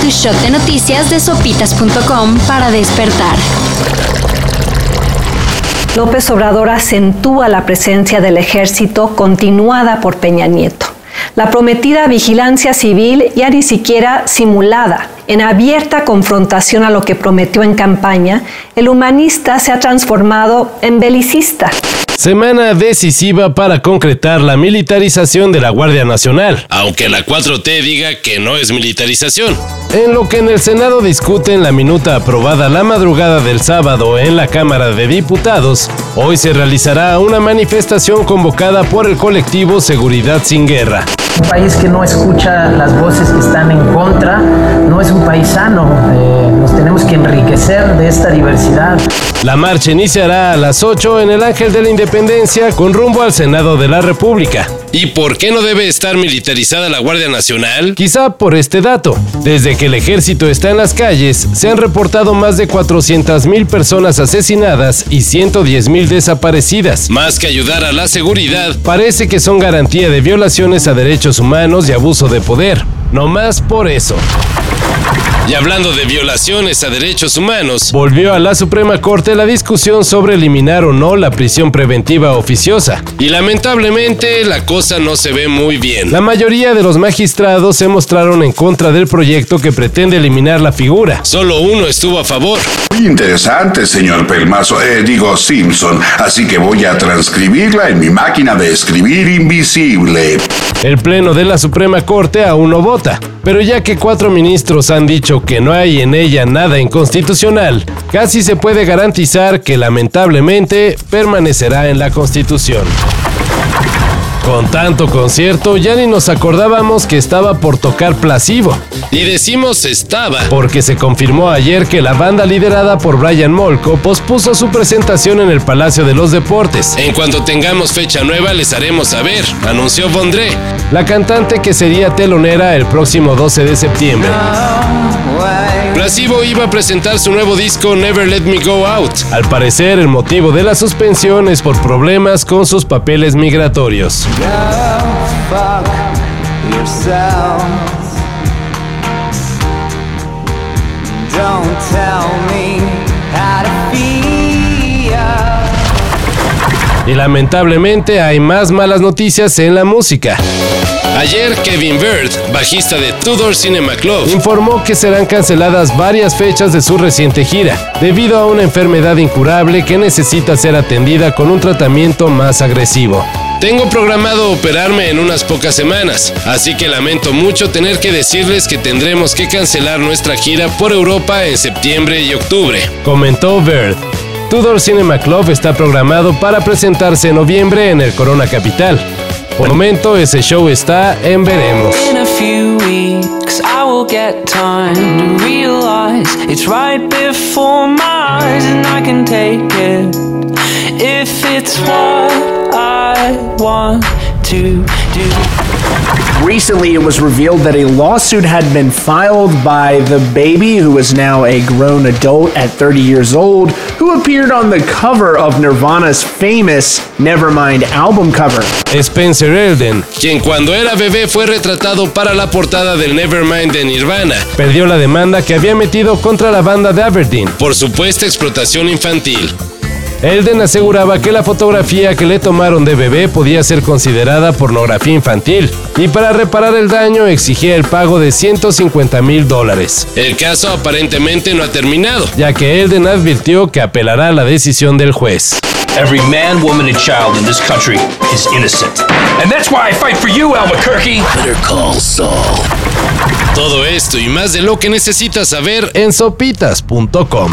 Tu shot de noticias de sopitas.com para despertar. López Obrador acentúa la presencia del ejército continuada por Peña Nieto. La prometida vigilancia civil ya ni siquiera simulada, en abierta confrontación a lo que prometió en campaña, el humanista se ha transformado en belicista. Semana decisiva para concretar la militarización de la Guardia Nacional, aunque la 4T diga que no es militarización. En lo que en el Senado discuten la minuta aprobada la madrugada del sábado en la Cámara de Diputados, hoy se realizará una manifestación convocada por el colectivo Seguridad sin Guerra. Un país que no escucha las voces que están en contra no es un país sano. Eh, nos tenemos que enriquecer de esta diversidad. La marcha iniciará a las 8 en el Ángel de la Independencia con rumbo al Senado de la República. ¿Y por qué no debe estar militarizada la Guardia Nacional? Quizá por este dato. Desde que el ejército está en las calles, se han reportado más de 400.000 personas asesinadas y 110.000 desaparecidas. Más que ayudar a la seguridad, parece que son garantía de violaciones a derechos humanos y abuso de poder. No más por eso. Y hablando de violaciones a derechos humanos, volvió a la Suprema Corte la discusión sobre eliminar o no la prisión preventiva oficiosa. Y lamentablemente la cosa no se ve muy bien. La mayoría de los magistrados se mostraron en contra del proyecto que pretende eliminar la figura. Solo uno estuvo a favor. Muy interesante, señor Pelmazo, eh, digo Simpson, así que voy a transcribirla en mi máquina de escribir invisible. El Pleno de la Suprema Corte aún no vota, pero ya que cuatro ministros han dicho que no hay en ella nada inconstitucional, casi se puede garantizar que lamentablemente permanecerá en la Constitución. Con tanto concierto, ya ni nos acordábamos que estaba por tocar Plasivo. Y decimos estaba, porque se confirmó ayer que la banda liderada por Brian Molko pospuso su presentación en el Palacio de los Deportes. En cuanto tengamos fecha nueva les haremos saber, anunció Bondré, la cantante que sería telonera el próximo 12 de septiembre. Plasivo iba a presentar su nuevo disco Never Let Me Go Out. Al parecer, el motivo de la suspensión es por problemas con sus papeles migratorios. Y lamentablemente hay más malas noticias en la música. Ayer Kevin Bird, bajista de Tudor Cinema Club, informó que serán canceladas varias fechas de su reciente gira, debido a una enfermedad incurable que necesita ser atendida con un tratamiento más agresivo. Tengo programado operarme en unas pocas semanas, así que lamento mucho tener que decirles que tendremos que cancelar nuestra gira por Europa en septiembre y octubre, comentó Bird. Tudor Cinema Club está programado para presentarse en noviembre en el Corona Capital. Por momento ese show está en veremos. If it's what I want to do. Recently, it was revealed that a lawsuit had been filed by the baby, who is now a grown adult at 30 years old, who appeared on the cover of Nirvana's famous Nevermind album cover. Spencer Elden, quien cuando era bebé fue retratado para la portada del Nevermind de Nirvana, perdió la demanda que había metido contra la banda de Aberdeen por supuesta explotación infantil. Elden aseguraba que la fotografía que le tomaron de bebé podía ser considerada pornografía infantil y para reparar el daño exigía el pago de 150 mil dólares. El caso aparentemente no ha terminado, ya que Elden advirtió que apelará a la decisión del juez. Every man, woman, and child in this country is innocent. And that's why I fight for you, Albuquerque. Better call Saul. Todo esto y más de lo que necesitas saber en sopitas.com.